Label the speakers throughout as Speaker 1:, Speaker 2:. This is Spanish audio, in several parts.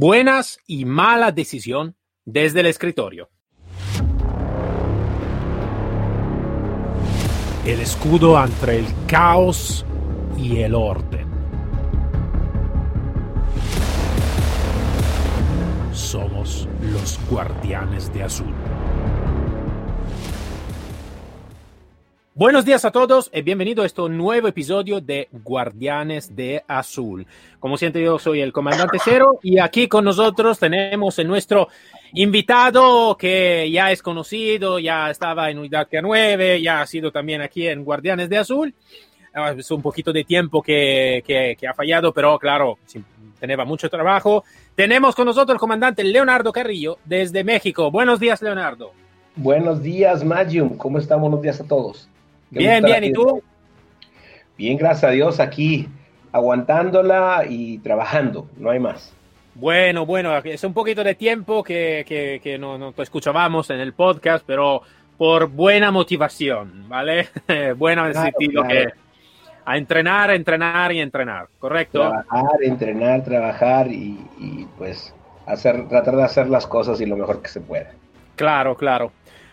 Speaker 1: Buenas y mala decisión desde el escritorio. El escudo entre el caos y el orden. Somos los guardianes de azul. Buenos días a todos y bienvenido a este nuevo episodio de Guardianes de Azul. Como siempre, yo soy el comandante Cero y aquí con nosotros tenemos a nuestro invitado que ya es conocido, ya estaba en Unidad K9, ya ha sido también aquí en Guardianes de Azul. Ah, es un poquito de tiempo que, que, que ha fallado, pero claro, tenía mucho trabajo. Tenemos con nosotros el comandante Leonardo Carrillo desde México. Buenos días, Leonardo.
Speaker 2: Buenos días, Magium. ¿Cómo están? Buenos días a todos.
Speaker 1: Bien, bien, ¿y tú?
Speaker 2: Bien, gracias a Dios, aquí aguantándola y trabajando, no hay más.
Speaker 1: Bueno, bueno, es un poquito de tiempo que, que, que no, no te escuchábamos en el podcast, pero por buena motivación, ¿vale? buena en el sentido que a entrenar, entrenar y entrenar, ¿correcto?
Speaker 2: Trabajar, entrenar, trabajar y, y, pues hacer, tratar de hacer las cosas y lo mejor que se pueda.
Speaker 1: Claro, claro.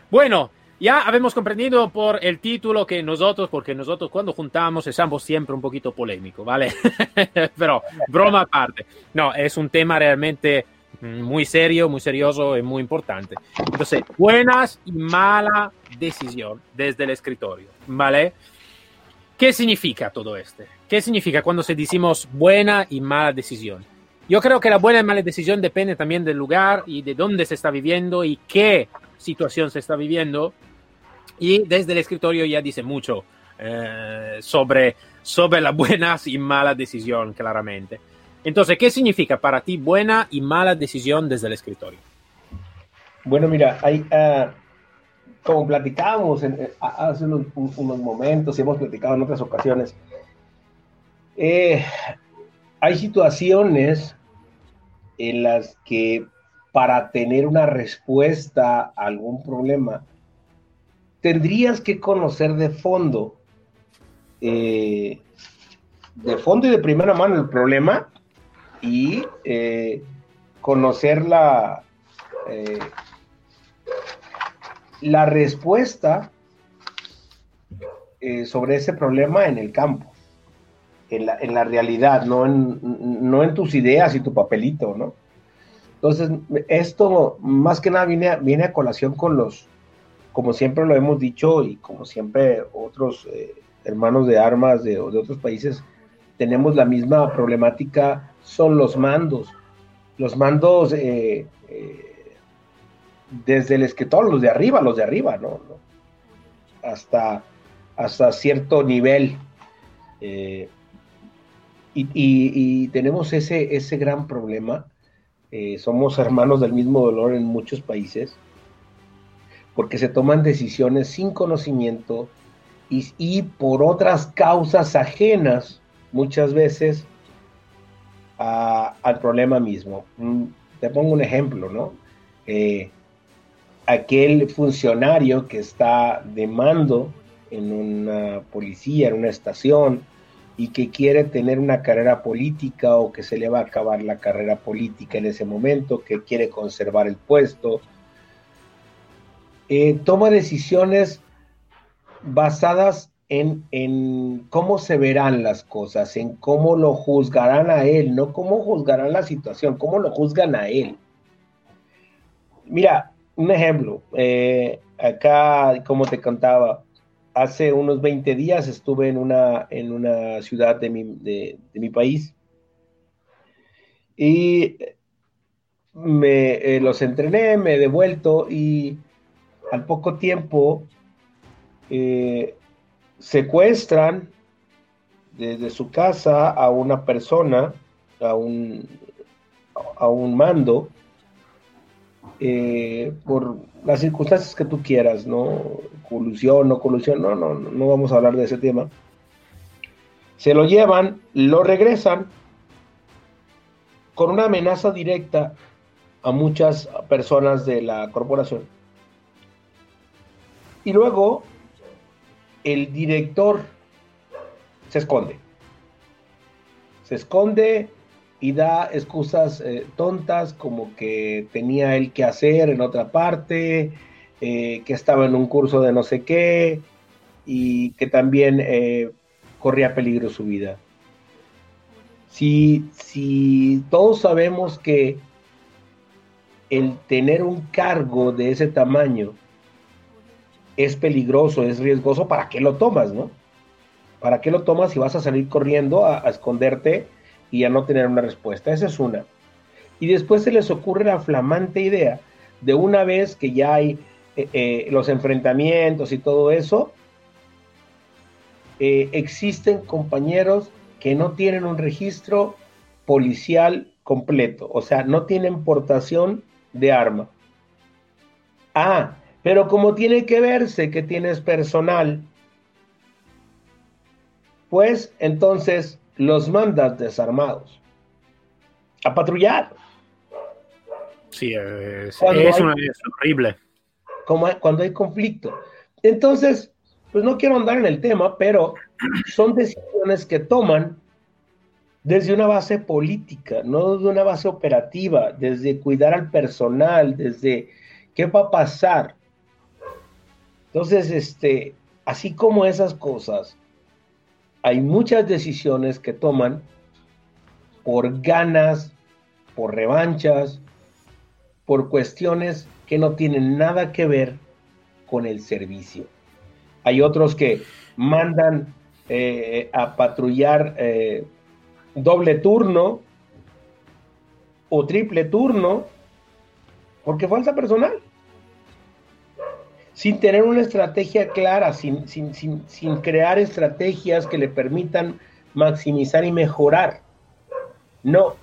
Speaker 1: Bueno, ya habemos comprendido por el título que nosotros, porque nosotros cuando juntamos estamos siempre un poquito polémico, ¿vale? Pero broma aparte. No, es un tema realmente muy serio, muy serioso y muy importante. Entonces, buenas y mala decisión desde el escritorio, ¿vale? ¿Qué significa todo esto? ¿Qué significa cuando se decimos buena y mala decisión? Yo creo que la buena y mala decisión depende también del lugar y de dónde se está viviendo y qué situación se está viviendo y desde el escritorio ya dice mucho eh, sobre, sobre la buena y mala decisión, claramente. Entonces, ¿qué significa para ti buena y mala decisión desde el escritorio?
Speaker 2: Bueno, mira, hay, uh, como platicábamos eh, hace unos, unos, momentos y hemos platicado en otras ocasiones, eh, hay situaciones en las que para tener una respuesta a algún problema, tendrías que conocer de fondo, eh, de fondo y de primera mano el problema y eh, conocer la, eh, la respuesta sobre ese problema en el campo, en la, en la realidad, no en, no en, tus ideas y tu papelito, ¿no? Entonces, esto más que nada viene, viene a colación con los, como siempre lo hemos dicho y como siempre otros eh, hermanos de armas de, otros países tenemos la misma problemática, son los mandos. Los mandos eh, eh, desde el escritor, los de arriba, los de arriba, ¿no? Hasta, hasta cierto nivel. Y, tenemos ese, ese gran problema. somos hermanos del mismo dolor en muchos países porque se toman decisiones sin conocimiento y, por otras causas ajenas muchas veces al problema mismo. Mm, te pongo un ejemplo, ¿no? Eh, aquel funcionario que está de mando en una policía, en una estación, y que quiere tener una carrera política o que se le va a acabar la carrera política en ese momento, que quiere conservar el puesto, eh, toma decisiones basadas en, en, cómo se verán las cosas, en cómo lo juzgarán a él, no cómo juzgarán la situación, cómo lo juzgan a él. Mira, un ejemplo, eh, acá, como te contaba, hace unos 20 días estuve en una, en una ciudad de mi, de, mi país y me, eh, los entrené, me he devuelto y al poco tiempo eh, secuestran desde su casa a una persona, a un, a un mando, eh, por las circunstancias que tú quieras, ¿no? Colusión, no colusión, no, no, no vamos a hablar de ese tema. Se lo llevan, lo regresan con una amenaza directa a muchas personas de la corporación y luego el director se esconde. Se esconde y da excusas eh, tontas como que tenía él que hacer en otra parte, eh, que estaba en un curso de no sé qué y que también eh, corría peligro su vida. Si, si todos sabemos que el tener un cargo de ese tamaño es peligroso, es riesgoso, ¿para qué lo tomas, no? ¿Para qué lo tomas si vas a salir corriendo a, esconderte y a no tener una respuesta? Esa es una. Y después se les ocurre la flamante idea de una vez que ya hay eh, eh, los enfrentamientos y todo eso, eh, existen compañeros que no tienen un registro policial completo, o sea, no tienen portación de arma. Ah, pero como tiene que verse que tienes personal, pues entonces los mandas desarmados a patrullar.
Speaker 1: Sí, es, es, horrible.
Speaker 2: Como cuando hay conflicto. Entonces, pues no quiero andar en el tema, pero son decisiones que toman desde una base política, no desde una base operativa, desde cuidar al personal, desde qué va a pasar. Entonces, este, así como esas cosas, hay muchas decisiones que toman por ganas, por revanchas, por cuestiones que no tienen nada que ver con el servicio. Hay otros que mandan eh, a patrullar eh, doble turno o triple turno porque falta personal sin tener una estrategia clara, sin, sin, crear estrategias que le permitan maximizar y mejorar. No,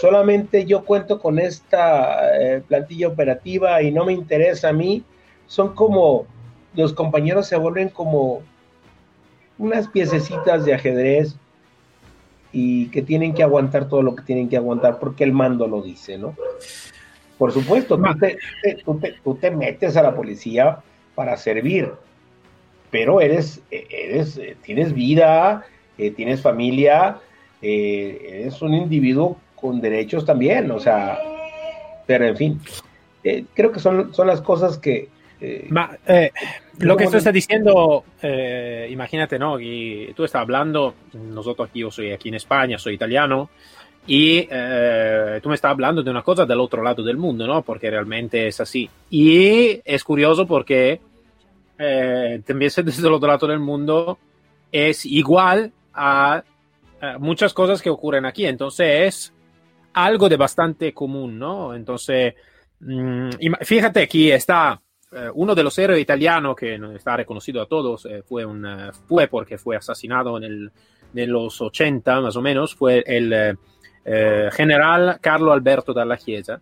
Speaker 2: solamente yo cuento con esta eh, plantilla operativa y no me interesa a mí. Son como, los compañeros se vuelven como unas piececitas de ajedrez y que tienen que aguantar todo lo que tienen que aguantar porque el mando lo dice, ¿no? Por supuesto, tú te, metes a la policía para servir, pero eres, eres tienes vida, eh, tienes familia, eh, eres un individuo con derechos también, o sea, pero en fin, eh, creo que son, son las cosas que...
Speaker 1: lo que tú estás diciendo, imagínate, ¿no? Y tú estás hablando, nosotros aquí, yo soy aquí en España, soy italiano, y eh, tú me estás hablando de una cosa del otro lado del mundo, ¿no? Porque realmente es así. Y es curioso porque eh, también desde el otro lado del mundo es igual a, muchas cosas que ocurren aquí. Entonces es algo de bastante común, ¿no? Entonces, mm, fíjate, aquí está eh, uno de los héroes italianos que está reconocido a todos, eh, fue, un, fue porque fue asesinado en, el, en los 80 más o menos, fue el eh, general Carlo Alberto Dalla Chiesa,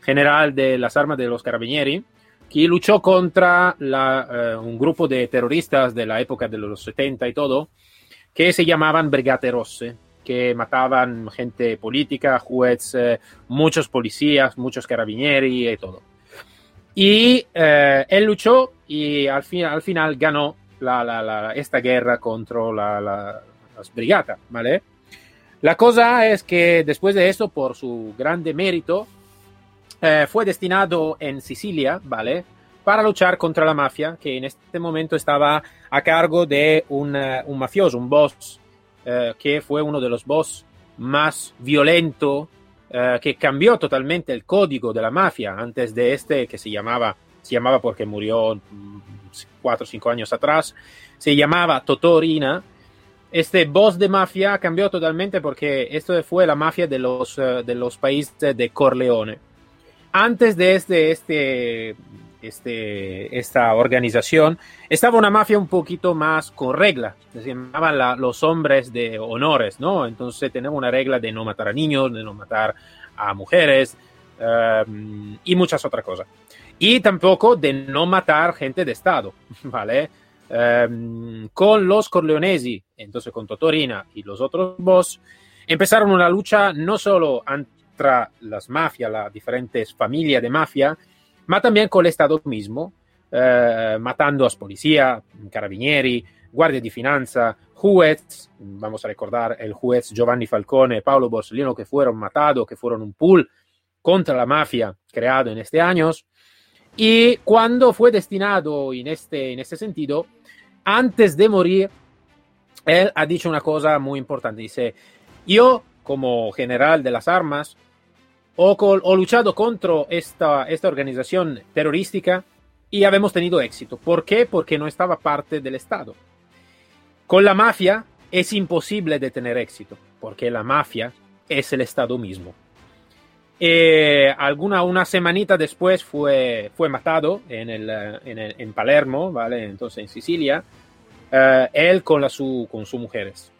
Speaker 1: general de las armas de los carabinieri, que luchó contra eh, un grupo de terroristas de la época de los 70 y todo, que se llamaban Brigate Rosse, que mataban gente política, jueces, muchos policías, muchos carabinieri y todo. Y eh, él luchó y al, al final ganó esta guerra contra las brigadas, ¿vale? La cosa es que después de eso, por su grande mérito, eh, fue destinado en Sicilia, ¿vale? Para luchar contra la mafia, que en este momento estaba a cargo de un, eh, mafioso, un boss, eh, que fue uno de los boss más violentos, que cambió totalmente el código de la mafia antes de este, que se llamaba, se llamaba porque murió mm, cuatro o cinco años atrás, se llamaba Totorina este boss de mafia cambió totalmente porque esto fue la mafia de los, eh, de los países de Corleone. Antes de este, este, este, esta organización estaba una mafia un poquito más con regla, se llamaban los hombres de honores, ¿no? Entonces tenemos una regla de no matar a niños, de no matar a mujeres um, y muchas otras cosas. Y tampoco de no matar gente de Estado, ¿vale? Em, con los corleonesi, entonces con Totorina y los otros boss, empezaron una lucha no solo entre las mafias, las diferentes familias de mafia, ma también con el Estado mismo, eh, matando a policías, carabinieri, Guardia di Finanza, juez, vamos a recordar el juez Giovanni Falcone, Paolo Borsellino, que fueron matados, que fueron un pool contra la mafia creado en este años. Y cuando fue destinado en este, en este sentido, antes de morir, él ha dicho una cosa muy importante. Dice, yo como general de las armas, o, luchado contra esta, esta organización terrorística y habemos tenido éxito. ¿Por qué? Porque no estaba parte del Estado. Con la mafia es imposible de tener éxito, porque la mafia es el Estado mismo. Eh, alguna, una semanita después fue, fue matado en, el, en, el, en Palermo, ¿vale? Entonces en Sicilia, eh, él con, la, su, con sus mujeres.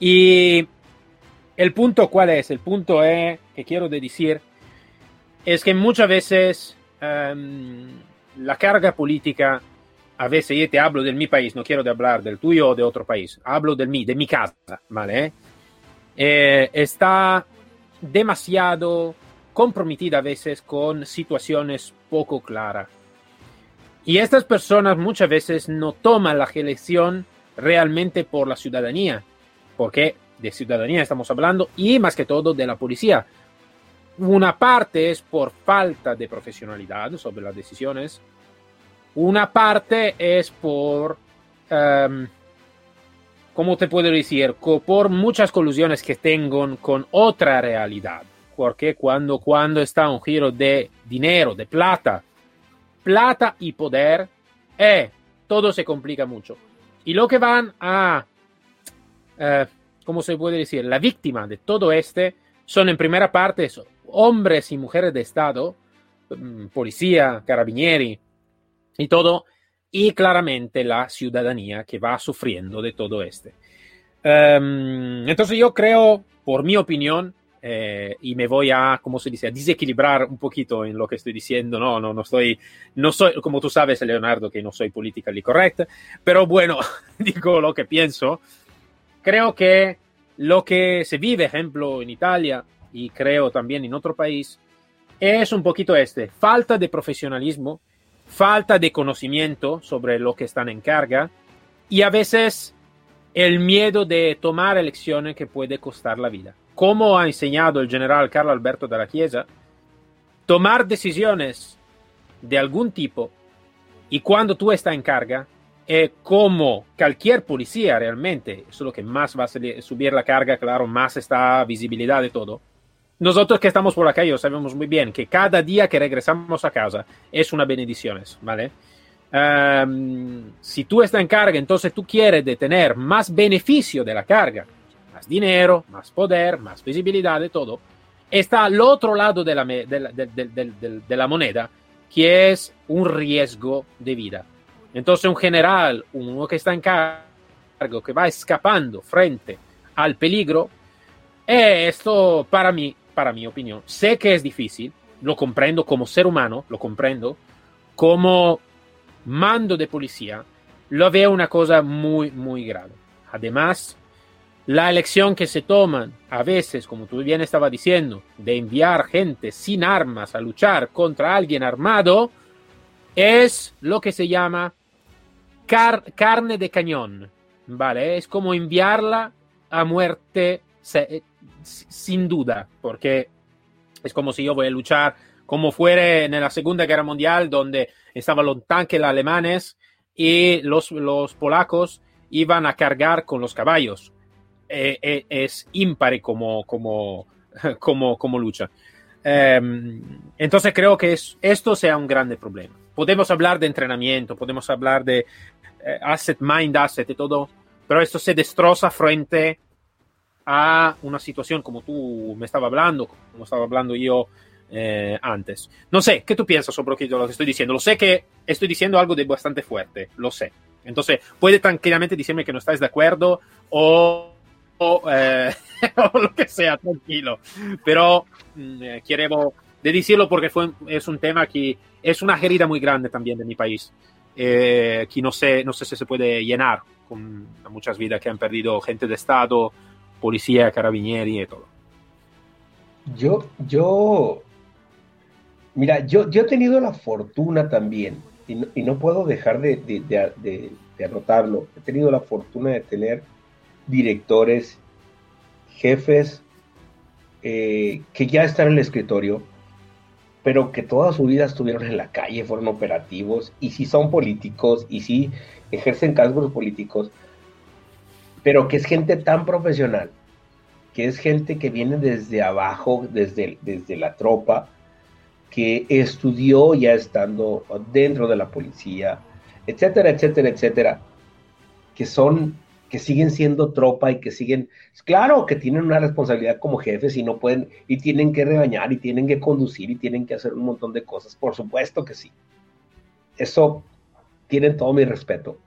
Speaker 1: Y el punto, ¿cuál es? El punto es, que quiero decir, es que muchas veces um, la carga política, a veces yo te hablo de mi país, no quiero hablar del tuyo o de otro país, hablo de mí, de mi casa, ¿vale? Eh, está demasiado comprometida a veces con situaciones poco claras. Y estas personas muchas veces no toman la elección realmente por la ciudadanía, porque de ciudadanía estamos hablando y más que todo de la policía. Una parte es por falta de profesionalidad sobre las decisiones, una parte es por, um, ¿cómo te puedo decir? Por muchas colusiones que tengo con otra realidad. Porque cuando, cuando está un giro de dinero, de plata, plata y poder, eh, todo se complica mucho. Y lo que van a, eh, ¿cómo se puede decir? La víctima de todo este son en primera parte hombres y mujeres de Estado, mm, policía, carabinieri y todo, y claramente la ciudadanía que va sufriendo de todo este. Um, entonces yo creo, por mi opinión, eh, y me voy a, ¿cómo se dice?, a desequilibrar un poquito en lo que estoy diciendo. No, no, no estoy, no soy, como tú sabes, Leonardo, que no soy politically correct, pero bueno, digo lo que pienso. Creo que lo que se vive, ejemplo, en Italia y creo también en otro país, es un poquito este, falta de profesionalismo, falta de conocimiento sobre lo que están en carga y a veces el miedo de tomar elecciones que puede costar la vida. Como ha enseñado el general Carlo Alberto de la Chiesa, tomar decisiones de algún tipo y cuando tú estás en carga, es como cualquier policía realmente, solo que más va a subir la carga, claro, más está visibilidad de todo. Nosotros que estamos por la calle sabemos muy bien que cada día que regresamos a casa es una bendición, ¿vale? Um, si tú estás en carga, entonces tú quieres de tener más beneficio de la carga, más dinero, más poder, más visibilidad de todo, está al otro lado de la, de de, de, la moneda, que es un riesgo de vida. Entonces un general, uno que está en cargo, que va escapando frente al peligro, esto para mí, para mi opinión, sé que es difícil, lo comprendo como ser humano, lo comprendo, como mando de policía, lo veo una cosa muy, muy grave. Además, la elección que se toman a veces, como tú bien estaba diciendo, de enviar gente sin armas a luchar contra alguien armado, es lo que se llama car carne de cañón, ¿vale? Es como enviarla a muerte se sin duda, porque es como si yo voy a luchar como fuera en la Segunda Guerra Mundial, donde estaban los tanques alemanes y los, los polacos iban a cargar con los caballos. Eh, eh, es impare como, como, como, como lucha. Eh, entonces creo que es, esto sea un grande problema. Podemos hablar de entrenamiento, podemos hablar de eh, asset, mind asset y todo, pero esto se destroza frente a una situación como tú me estaba hablando, como estaba hablando yo eh, antes. No sé, ¿qué tú piensas sobre lo que estoy diciendo? Lo sé que estoy diciendo algo de bastante fuerte, lo sé. Entonces, puede tranquilamente decirme que no estás de acuerdo o, eh, o lo que sea, tranquilo. Pero mm, eh, quiero de decirlo porque fue, es un tema que es una herida muy grande también de mi país, eh, que no sé, no sé si se puede llenar con muchas vidas que han perdido gente de Estado, policía, carabinieri y todo.
Speaker 2: Yo, yo, mira, yo, yo he tenido la fortuna también y no, puedo dejar de, anotarlo. He tenido la fortuna de tener directores, jefes eh, que ya están en el escritorio, pero que toda su vida estuvieron en la calle, fueron operativos, y si son políticos, y si ejercen cargos políticos, pero que es gente tan profesional, que es gente que viene desde abajo, desde, desde la tropa, que estudió ya estando dentro de la policía, etcétera, etcétera, etcétera, que son, que siguen siendo tropa y que siguen, claro que tienen una responsabilidad como jefes y no pueden, y tienen que regañar y tienen que conducir y tienen que hacer un montón de cosas, por supuesto que sí. Eso tienen todo mi respeto.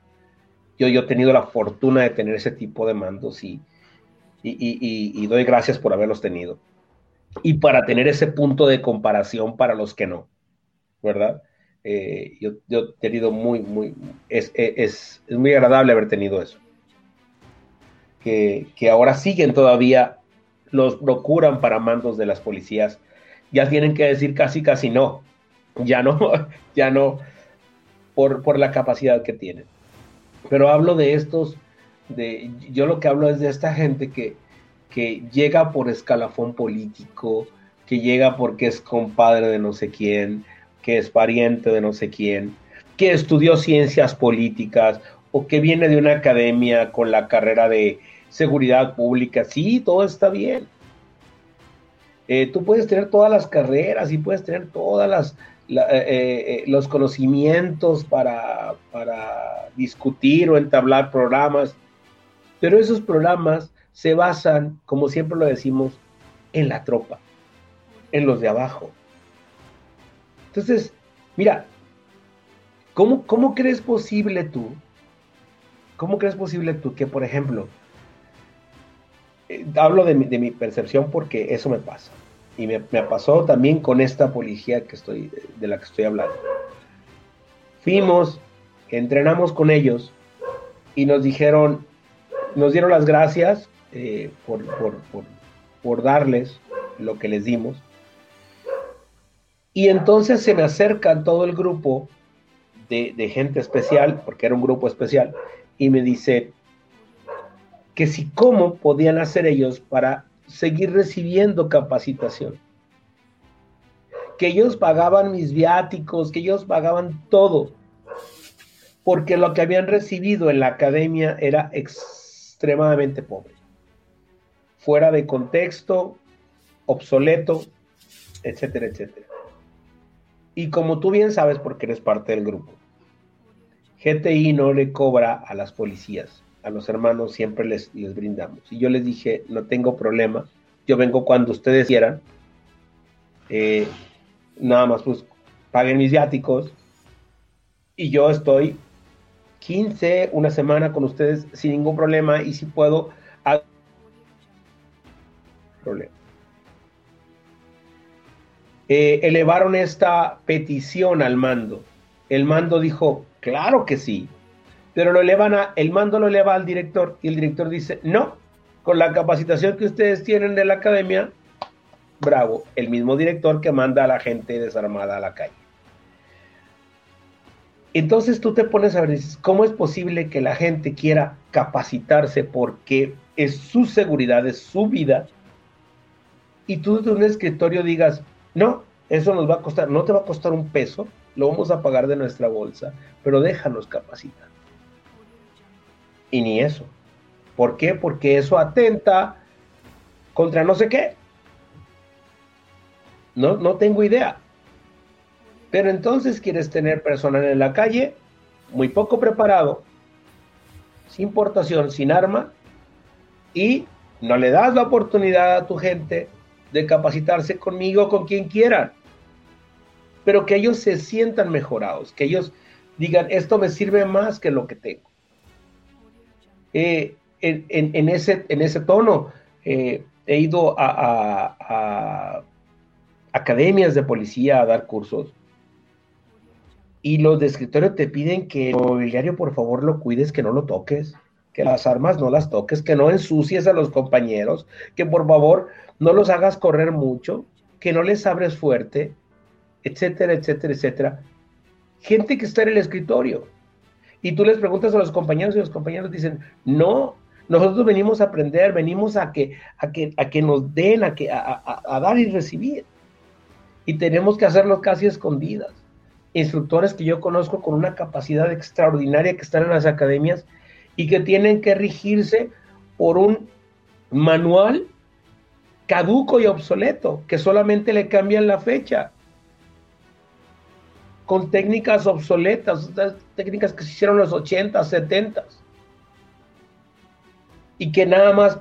Speaker 2: Yo, yo he tenido la fortuna de tener ese tipo de mandos y, y doy gracias por haberlos tenido y para tener ese punto de comparación para los que no, ¿verdad? Eh, yo, he tenido muy, muy, es, es, es, muy agradable haber tenido eso. Que, ahora siguen todavía, los procuran para mandos de las policías, ya tienen que decir casi, casi no, ya no, ya no, por, por la capacidad que tienen. Pero hablo de estos, de, yo lo que hablo es de esta gente que, que llega por escalafón político, que llega porque es compadre de no sé quién, que es pariente de no sé quién, que estudió ciencias políticas o que viene de una academia con la carrera de seguridad pública. Sí, todo está bien. Eh, tú puedes tener todas las carreras y puedes tener todas eh, eh, los conocimientos para, para discutir o entablar programas, pero esos programas se basan, como siempre lo decimos, en la tropa, en los de abajo. Entonces, mira, ¿cómo, cómo crees posible tú? ¿Cómo crees posible tú que, por ejemplo, eh, hablo de mi, percepción porque eso me pasa. Y me, me, pasó también con esta policía que estoy, de la que estoy hablando. Fuimos, entrenamos con ellos y nos dijeron, nos dieron las gracias eh, por, por, darles lo que les dimos. Y entonces se me acercan todo el grupo de, de, gente especial, porque era un grupo especial, y me dice que si cómo podían hacer ellos para seguir recibiendo capacitación. Que ellos pagaban mis viáticos, que ellos pagaban todo, porque lo que habían recibido en la academia era extremadamente pobre fuera de contexto, obsoleto, etcétera, etcétera. Y como tú bien sabes, porque eres parte del grupo, GTI no le cobra a las policías, a los hermanos siempre les, les brindamos. Y yo les dije, no tengo problema, yo vengo cuando ustedes quieran, eh, nada más pues paguen mis viáticos y yo estoy 15, una semana con ustedes sin ningún problema y si puedo problema. Eh, elevaron esta petición al mando. El mando dijo, claro que sí, pero lo elevan a, el mando lo eleva al director y el director dice, no, con la capacitación que ustedes tienen de la academia, bravo, el mismo director que manda a la gente desarmada a la calle. Entonces tú te pones a ver, ¿cómo es posible que la gente quiera capacitarse porque es su seguridad, es su vida, y tú de un escritorio digas, no, eso nos va a costar, no te va a costar un peso, lo vamos a pagar de nuestra bolsa, pero déjanos capacitar. Y ni eso. ¿Por qué? Porque eso atenta contra no sé qué. No, no tengo idea. Pero entonces quieres tener personal en la calle, muy poco preparado, sin portación, sin arma, y no le das la oportunidad a tu gente de capacitarse conmigo, con quien quieran, pero que ellos se sientan mejorados, que ellos digan, esto me sirve más que lo que tengo. Eh, en, ese, tono, eh, he ido a, academias de policía a dar cursos y los de escritorio te piden que el mobiliario por favor lo cuides, que no lo toques, que las armas no las toques, que no ensucies a los compañeros, que por favor no los hagas correr mucho, que no les abres fuerte, etcétera, etcétera, etcétera. gente que está en el escritorio. Y tú les preguntas a los compañeros y los compañeros dicen, no, nosotros venimos a aprender, venimos a que, a que, a que nos den, a, que, a, dar y recibir. Y tenemos que hacerlo casi escondidas. Instructores que yo conozco con una capacidad extraordinaria que están en las academias y que tienen que regirse por un manual caduco y obsoleto, que solamente le cambian la fecha, con técnicas obsoletas, técnicas que se hicieron en los 80, 70 y que nada más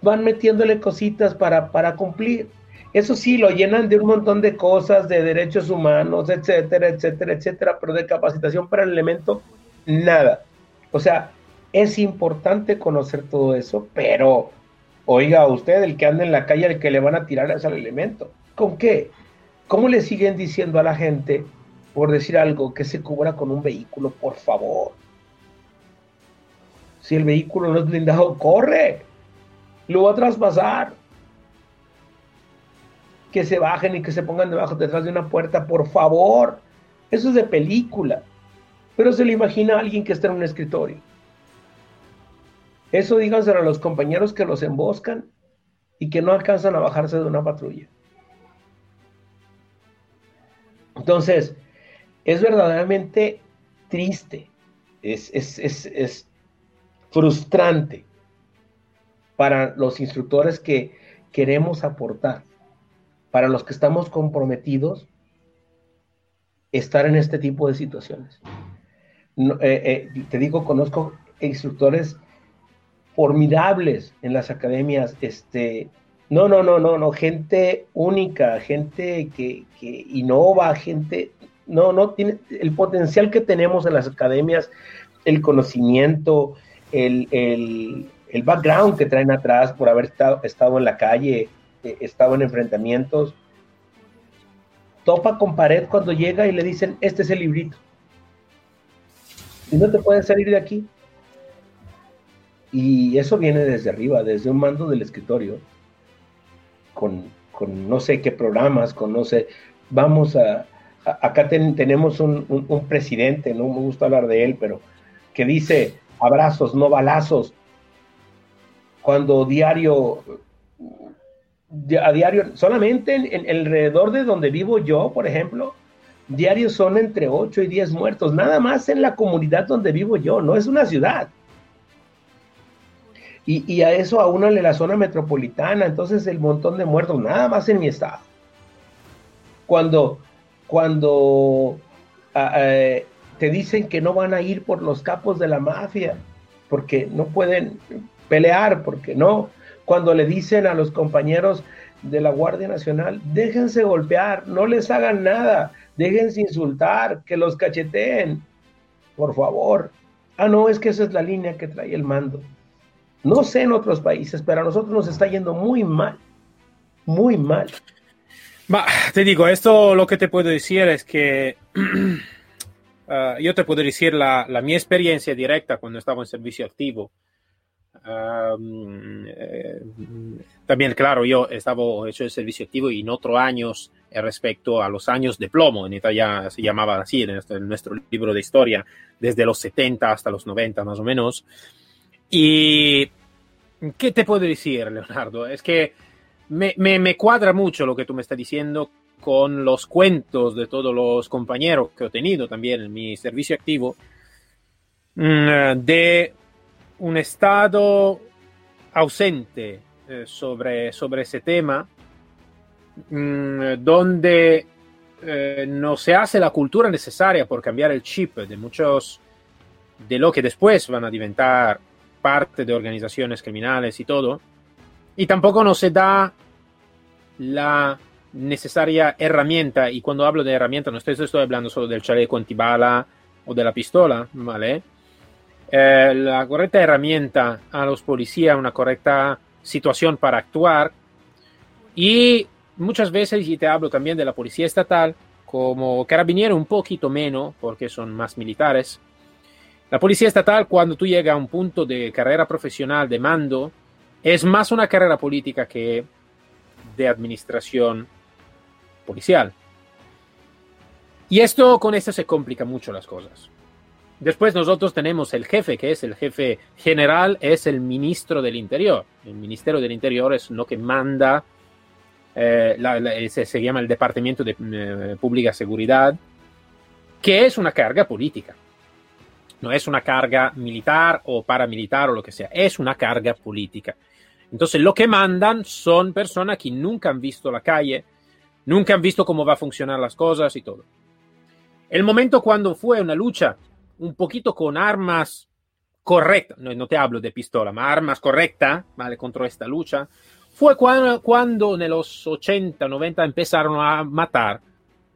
Speaker 2: van metiéndole cositas para, para cumplir. Eso sí, lo llenan de un montón de cosas, de derechos humanos, etcétera, etcétera, etcétera, pero de capacitación para el elemento, nada. O sea, es importante conocer todo eso, pero oiga, usted, el que anda en la calle, el que le van a tirar es al elemento. ¿Con qué? ¿Cómo le siguen diciendo a la gente, por decir algo, que se cubra con un vehículo, por favor? Si el vehículo no es blindado, corre. Lo va a traspasar. Que se bajen y que se pongan debajo, detrás de una puerta, por favor. Eso es de película. Pero se le imagina a alguien que está en un escritorio. Eso díganselo a los compañeros que los emboscan y que no alcanzan a bajarse de una patrulla. Entonces, es verdaderamente triste. Es, es, es, frustrante para los instructores que queremos aportar, para los que estamos comprometidos, estar en este tipo de situaciones. Eh, eh, te digo, conozco instructores formidables en las academias, este, no, no, no, no, no, gente única, gente que, que innova, gente, no, no, tiene el potencial que tenemos en las academias, el conocimiento, el, background que traen atrás por haber estado, en la calle, eh, estado en enfrentamientos, topa con pared cuando llega y le dicen, este es el librito. Y no te puedes salir de aquí. Y eso viene desde arriba, desde un mando del escritorio, con, no sé qué programas, con no sé, vamos a, acá tenemos un, presidente, no me gusta hablar de él, pero que dice, abrazos, no balazos. Cuando diario, a diario, solamente en, alrededor de donde vivo yo, por ejemplo, diarios son entre 8 y 10 muertos, nada más en la comunidad donde vivo yo, no es una ciudad. Y, y a eso aúnale la zona metropolitana, entonces el montón de muertos, nada más en mi estado. Cuando, cuando eh, te dicen que no van a ir por los capos de la mafia, porque no pueden pelear, porque no. Cuando le dicen a los compañeros de la Guardia Nacional, déjense golpear, no les hagan nada, déjense insultar, que los cacheteen, por favor. Ah, no, es que esa es la línea que trae el mando. No sé en otros países, pero a nosotros nos está yendo muy mal, muy mal.
Speaker 1: Te digo, esto lo que te puedo decir es que Ah, yo te puedo decir la, la, mi experiencia directa cuando estaba en servicio activo. Eh, también, claro, yo estaba hecho el servicio activo y en otros años eh, respecto a los años de plomo, en Italia se llamaba así en, en, nuestro libro de historia, desde los 70 hasta los 90 más o menos. Y, ¿qué te puedo decir, Leonardo? Es que me, me, me cuadra mucho lo que tú me estás diciendo con los cuentos de todos los compañeros que he tenido también en mi servicio activo, mm, de un estado ausente eh, sobre, sobre ese tema, mm, donde eh, no se hace la cultura necesaria por cambiar el chip de muchos de lo que después van a diventar parte de organizaciones criminales y todo, y tampoco no se da la necesaria herramienta, y cuando hablo de herramienta no estoy, estoy hablando solo del chaleco antibala o de la pistola, ¿vale? Eh, la correcta herramienta a los policías, una correcta situación para actuar, y muchas veces, y te hablo también de la policía estatal, como carabiniero un poquito menos, porque son más militares, la policía estatal cuando tú llegas a un punto de carrera profesional, de mando, es más una carrera política que de administración policial. Y esto con esto se complica mucho las cosas. Después nosotros tenemos el jefe, que es el jefe general, es el ministro del Interior. El Ministerio del Interior es lo que manda, eh, se, llama el Departamento de eh, Pública Seguridad, que es una carga política. No es una carga militar o paramilitar o lo que sea, es una carga política. Entonces lo que mandan son personas que nunca han visto la calle, nunca han visto cómo va a funcionar las cosas y todo. El momento cuando fue una lucha un poquito con armas correctas, no, no te hablo de pistola, ma armas correctas, ¿vale? Contra esta lucha, fue cuando, cuando en los 80, 90 empezaron a matar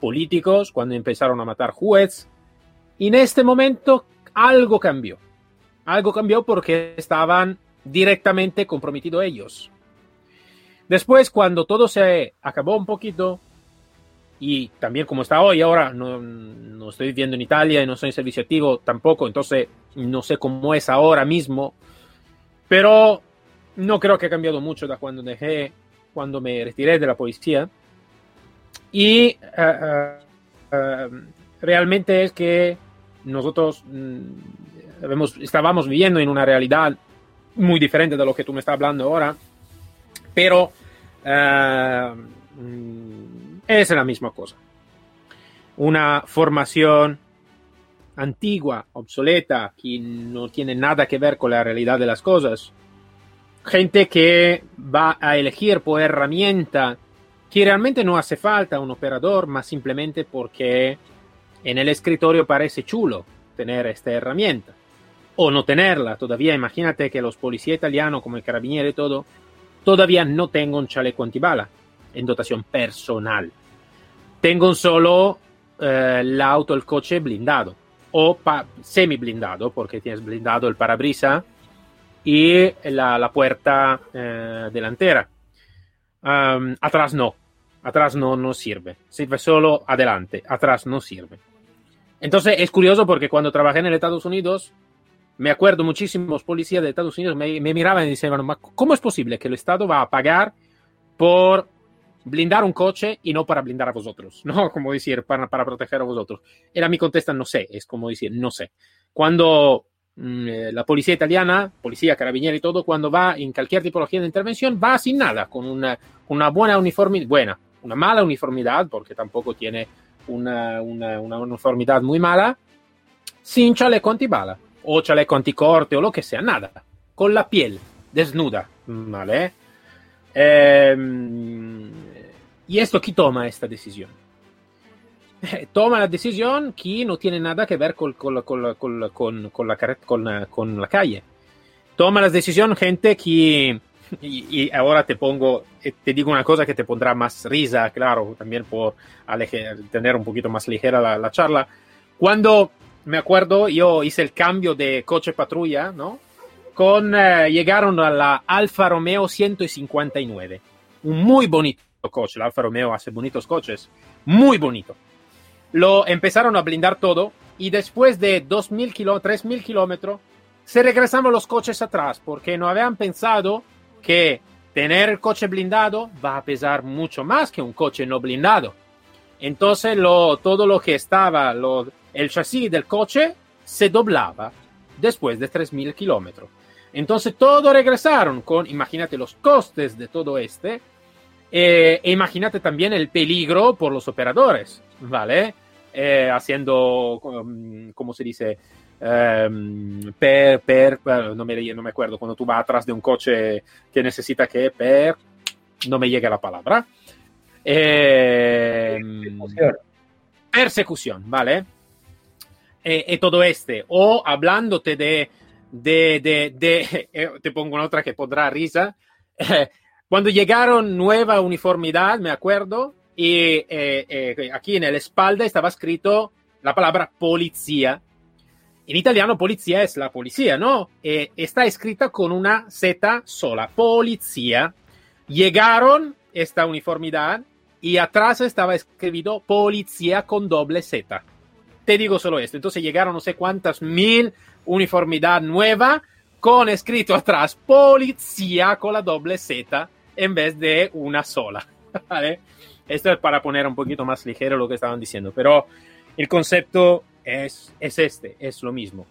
Speaker 1: políticos, cuando empezaron a matar jueces, en este momento algo cambió. Algo cambió porque estaban directamente comprometidos ellos. Después, cuando todo se acabó un poquito, y también como está hoy, ahora no, no, estoy viviendo en Italia y no soy servicio activo tampoco, entonces no sé cómo es ahora mismo, pero no creo que ha cambiado mucho de cuando dejé, cuando me retiré de la policía. Y uh, uh, uh, realmente es que nosotros mm, estábamos viviendo en una realidad muy diferente de lo que tú me estás hablando ahora, pero mm, es la misma cosa. Una formación antigua, obsoleta, que no tiene nada que ver con la realidad de las cosas. Gente que va a elegir por herramienta que realmente no hace falta un operador, más simplemente porque en el escritorio parece chulo tener esta herramienta. O no tenerla todavía. Imagínate que los policías italianos, como el carabiniere y todo, todavía no tengo un chaleco antibala en dotación personal. Tengo solo eh, el auto, el coche blindado o semi blindado, porque tienes blindado el parabrisa y la, la puerta eh, delantera. Atrás no, atrás no, no sirve, sirve solo adelante, atrás no sirve. Entonces es curioso porque cuando trabajé en el Estados Unidos, me acuerdo muchísimos policías de Estados Unidos me, me miraban y decían, ¿cómo es posible que el Estado va a pagar por blindar un coche y no para blindar a vosotros? ¿No? Como decir, para, para proteger a vosotros. Era mi contesta, no sé, es como decir, no sé. Cuando mmm, la policía italiana, policía, carabinieri y todo, cuando va en cualquier tipología de intervención, va sin nada, con una, una buena uniformidad, buena, una mala uniformidad, porque tampoco tiene una, una, una, uniformidad muy mala, sin chaleco antibala, o chaleco anticorte, o lo que sea, nada, con la piel desnuda, ¿vale? Eh, y esto, ¿quién toma esta decisión? toma la decisión que no tiene nada que ver con, con, con, con, la, con, la calle. Toma la decisión gente que y, ahora te pongo, eh, te digo una cosa que te pondrá más risa, claro, también por tener un poquito más ligera la, charla. Cuando me acuerdo, yo hice el cambio de coche patrulla, ¿no? Con, eh, llegaron a la Alfa Romeo 159, un muy bonito coche, el Alfa Romeo hace bonitos coches, muy bonito. Lo empezaron a blindar todo y después de 2.000 kilómetros, 3.000 kilómetros, se regresaron los coches atrás porque no habían pensado que tener el coche blindado va a pesar mucho más que un coche no blindado. Entonces lo, todo lo que estaba, lo, el chasis del coche se doblaba después de 3.000 kilómetros. Entonces todo regresaron con, imagínate los costes de todo este, eh, e imagínate también el peligro por los operadores, ¿vale? Eh, haciendo, ¿cómo se dice? Um, per, per, no me, no me acuerdo, cuando tú vas atrás de un coche que necesita que per, no me llega la palabra. Eh, persecución. persecución, ¿vale? Eh, y todo este. O hablándote de, de, de, de eh, te pongo otra que podrá risa. cuando llegaron nueva uniformidad, me acuerdo, y eh, aquí en la espalda estaba escrito la palabra policía en italiano policía es la policía, ¿no? Eh, está escrita con una Z sola, policía. Llegaron esta uniformidad y atrás estaba escrito policía con doble Z. Te digo solo esto. Entonces llegaron no sé cuántas mil uniformidad nueva con escrito atrás policía con la doble Z en vez de una sola. ¿Vale? Esto es para poner un poquito más ligero lo que estaban diciendo. Pero el concepto es, es este, es lo mismo.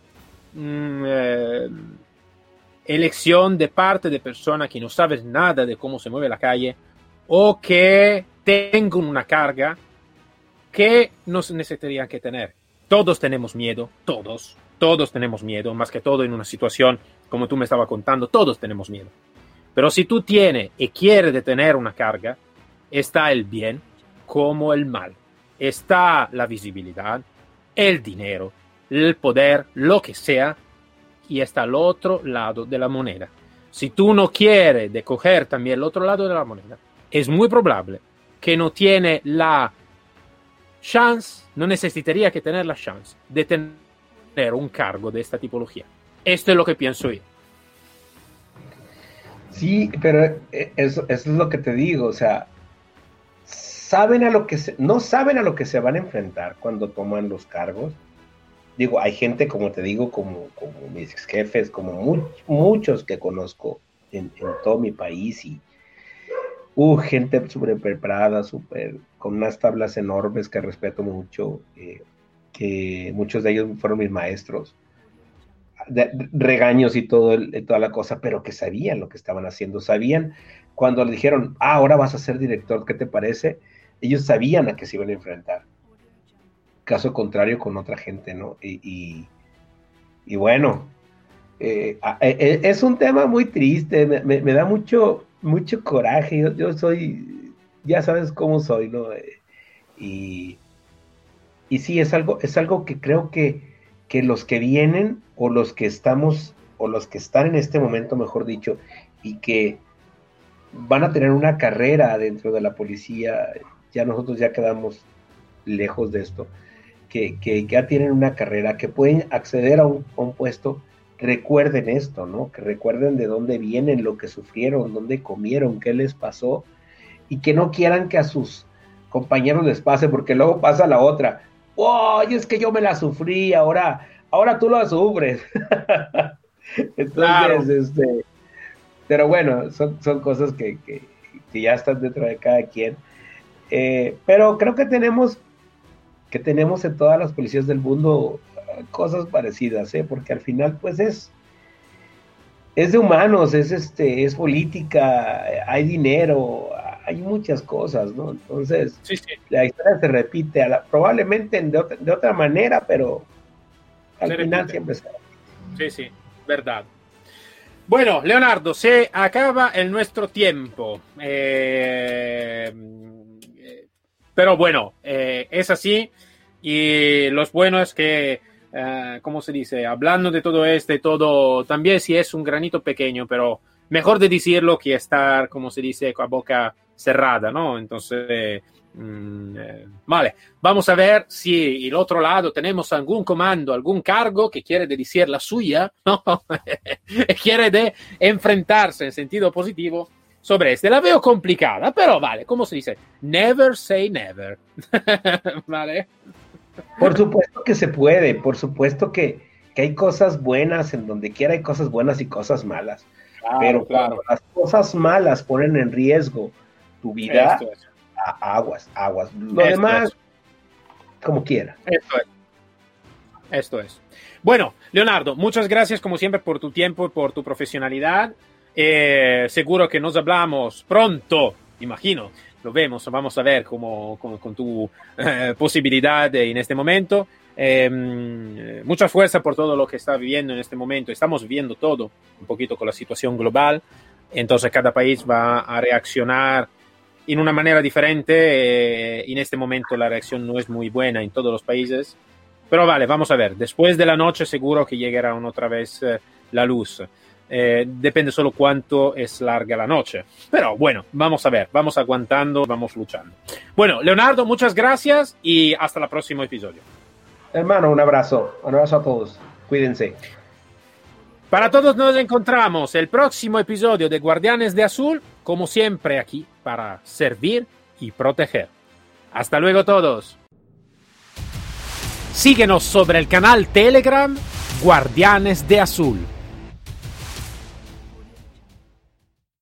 Speaker 1: Mm, eh, elección de parte de personas que no saben nada de cómo se mueve la calle o que tengan una carga que no necesitarían que tener. Todos tenemos miedo, todos, todos tenemos miedo, más que todo en una situación como tú me estabas contando, todos tenemos miedo. Pero si tú tienes y quieres detener una carga, está el bien como el mal. Está la visibilidad, el dinero, el poder, lo que sea, y está al otro lado de la moneda. Si tú no quieres de coger también el otro lado de la moneda, es muy probable que no tiene la chance, no necesitaría que tener la chance de tener un cargo de esta tipología. Esto es lo que pienso yo.
Speaker 2: Sí, pero eh, eso, es lo que te digo, o sea, saben a lo que se, no saben a lo que se van a enfrentar cuando toman los cargos. Digo, hay gente, como te digo, como, como mis jefes, como muchos que conozco en, todo mi país y uh, gente súper preparada, súper, con unas tablas enormes que respeto mucho, eh, que muchos de ellos fueron mis maestros regaños y toda la cosa, pero que sabían lo que estaban haciendo, sabían cuando le dijeron, ah, ahora vas a ser director, ¿qué te parece? Ellos sabían a qué se iban a enfrentar. Caso contrario con otra gente, ¿no? Y, y, bueno, eh, eh, eh, es un tema muy triste, me, da mucho, mucho coraje, yo, soy, ya sabes cómo soy, ¿no? y, y sí, es algo, es algo que creo que, que los que vienen o los que estamos o los que están en este momento, mejor dicho, y que van a tener una carrera dentro de la policía, ya nosotros ya quedamos lejos de esto, que, ya tienen una carrera, que pueden acceder a un, puesto, recuerden esto, ¿no? Que recuerden de dónde vienen, lo que sufrieron, dónde comieron, qué les pasó, y que no quieran que a sus compañeros les pase, porque luego pasa la otra, ¡oh! es que yo me la sufrí, ahora ahora tú lo sufres. Entonces, este, pero bueno, son, son cosas que, ya están dentro de cada quien. Eh, pero creo que tenemos, que tenemos en todas las policías del mundo cosas parecidas, ¿eh? porque al final, pues es, es de humanos, es este, es política, hay dinero, hay muchas cosas, ¿no? Entonces, la historia se repite, probablemente de de otra manera, pero al final siempre
Speaker 1: Sí, sí, verdad. Bueno, Leonardo, se acaba el nuestro tiempo. Eh, pero bueno, eh, es así. Y lo bueno es que, eh, ¿cómo se dice? Hablando de todo esto y todo, también si es un granito pequeño, pero mejor de decirlo que estar, como se dice, con la boca cerrada, ¿no? Entonces, Mm, eh, vale, vamos a ver si el otro lado tenemos algún comando, algún cargo que quiere decir la suya, ¿no? quiere de enfrentarse en sentido positivo sobre este. La veo complicada, pero vale, ¿cómo se dice? Never say never. vale.
Speaker 2: Por supuesto que se puede, por supuesto que, hay cosas buenas, en donde quiera hay cosas buenas y cosas malas. pero claro. las cosas malas ponen en riesgo tu vida, aguas, aguas. Lo demás, como quiera.
Speaker 1: Esto es. Esto es. Bueno, Leonardo, muchas gracias como siempre por tu tiempo y por tu profesionalidad. Eh, seguro que nos hablamos pronto, imagino. Lo vemos, vamos a ver cómo, con, tu eh, posibilidad en este momento. Em, mucha fuerza por todo lo que está viviendo en este momento. Estamos viviendo todo un poquito con la situación global. Entonces cada país va a reaccionar en una manera diferente. Eh, en este momento la reacción no es muy buena en todos los países. Pero vale, vamos a ver. Después de la noche seguro que llegará otra vez eh, la luz. Eh, depende solo cuánto es larga la noche. Pero bueno, vamos a ver, vamos aguantando, vamos luchando. Bueno, Leonardo, muchas gracias y hasta el próximo episodio.
Speaker 2: Hermano, un abrazo, un abrazo a todos. Cuídense.
Speaker 1: Para todos nos encontramos el próximo episodio de Guardianes de Azul, como siempre aquí para servir y proteger. Hasta luego todos. Síguenos sobre el canal Telegram Guardianes de Azul.